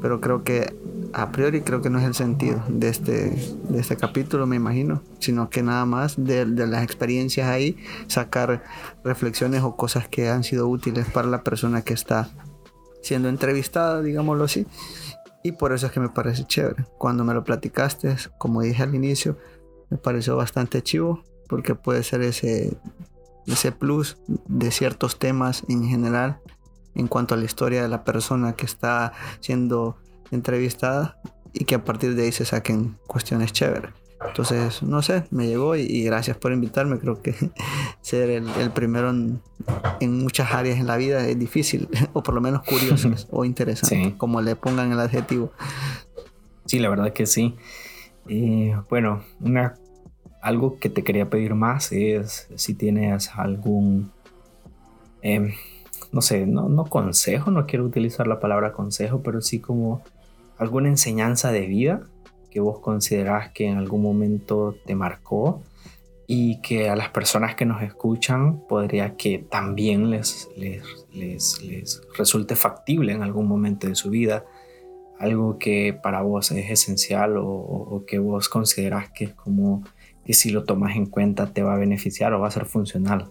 pero creo que a priori creo que no es el sentido de este, de este capítulo, me imagino, sino que nada más de, de las experiencias ahí sacar reflexiones o cosas que han sido útiles para la persona que está siendo entrevistada, digámoslo así. Y por eso es que me parece chévere. Cuando me lo platicaste, como dije al inicio, me pareció bastante chivo porque puede ser ese, ese plus de ciertos temas en general en cuanto a la historia de la persona que está siendo entrevistada y que a partir de ahí se saquen cuestiones chéveres. Entonces, no sé, me llegó y, gracias por invitarme. Creo que ser el, primero en, muchas áreas en la vida es difícil, o por lo menos curioso o interesante, como le pongan el adjetivo. Sí, la verdad que sí. Eh, bueno, una algo que te quería pedir más es si tienes algún, em, no sé, no, no consejo, no quiero utilizar la palabra consejo, pero sí como alguna enseñanza de vida que vos considerás que en algún momento te marcó y que a las personas que nos escuchan podría que también les, les, les, resulte factible en algún momento de su vida, algo que para vos es esencial o, o que vos considerás que es como y si lo tomas en cuenta te va a beneficiar o va a ser funcional.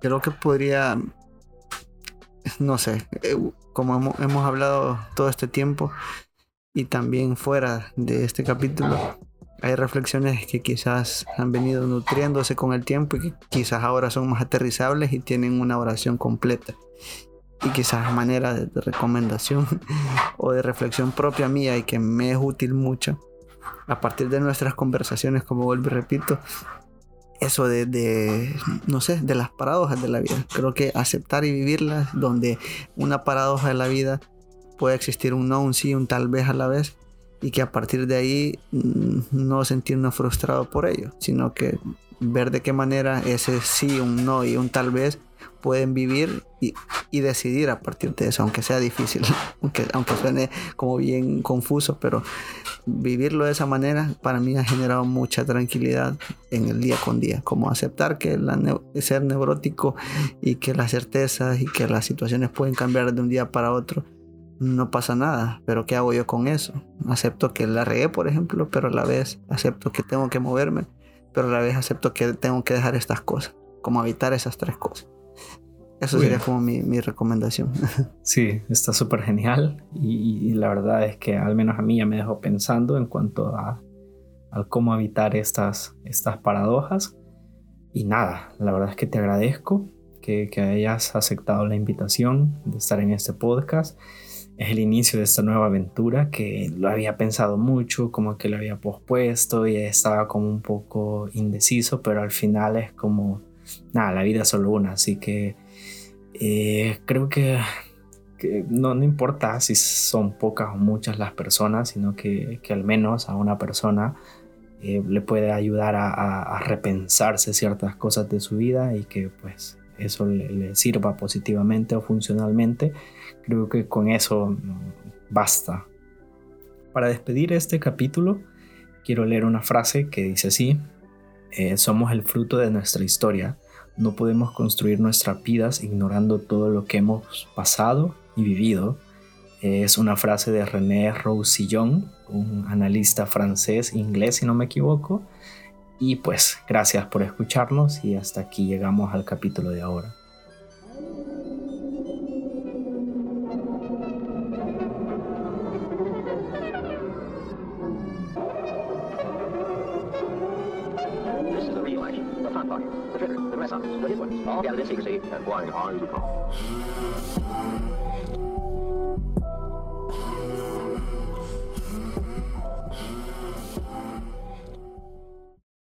Creo que podría, no sé, eh, como hemos, hablado todo este tiempo y también fuera de este capítulo, hay reflexiones que quizás han venido nutriéndose con el tiempo y que quizás ahora son más aterrizables y tienen una oración completa. Y quizás manera de recomendación o de reflexión propia mía y que me es útil mucho a partir de nuestras conversaciones, como vuelvo y repito, eso de, no sé, de las paradojas de la vida. Creo que aceptar y vivirlas, donde una paradoja de la vida puede existir un no, un sí, un tal vez a la vez, y que a partir de ahí mm, no sentirnos frustrado por ello, sino que ver de qué manera ese sí, un no y un tal vez pueden vivir y, decidir a partir de eso, aunque sea difícil, aunque, aunque suene como bien confuso, pero vivirlo de esa manera para mí ha generado mucha tranquilidad en el día con día, como aceptar que la ser neurótico y que las certezas y que las situaciones pueden cambiar de un día para otro no pasa nada, pero ¿qué hago yo con eso? Acepto que la regué, por ejemplo, pero a la vez acepto que tengo que moverme, pero a la vez acepto que tengo que dejar estas cosas, como evitar esas tres cosas. Eso sería como mi, recomendación. Sí, está súper genial y, la verdad es que al menos a mí ya me dejó pensando en cuanto a, cómo evitar estas, estas paradojas. Y nada, la verdad es que te agradezco que, que hayas aceptado la invitación de estar en este podcast es el inicio de esta nueva aventura que lo había pensado mucho, como que lo había pospuesto y estaba como un poco indeciso, pero al final es como, nada, la vida es solo una, así que eh, creo que, no, no, importa si son pocas o muchas las personas, sino que, que al menos a una persona eh, le puede ayudar a, a, repensarse ciertas cosas de su vida y que pues eso le sirva positivamente o funcionalmente Creo que con eso basta. Para despedir este capítulo, quiero leer una frase que dice así, eh, somos el fruto de nuestra historia, no podemos construir nuestras vidas ignorando todo lo que hemos pasado y vivido. es una frase de René Roussillon, un analista francés, inglés si no me equivoco. Y pues gracias por escucharnos y hasta aquí llegamos al capítulo de ahora. 别的事情，管你啥事都管。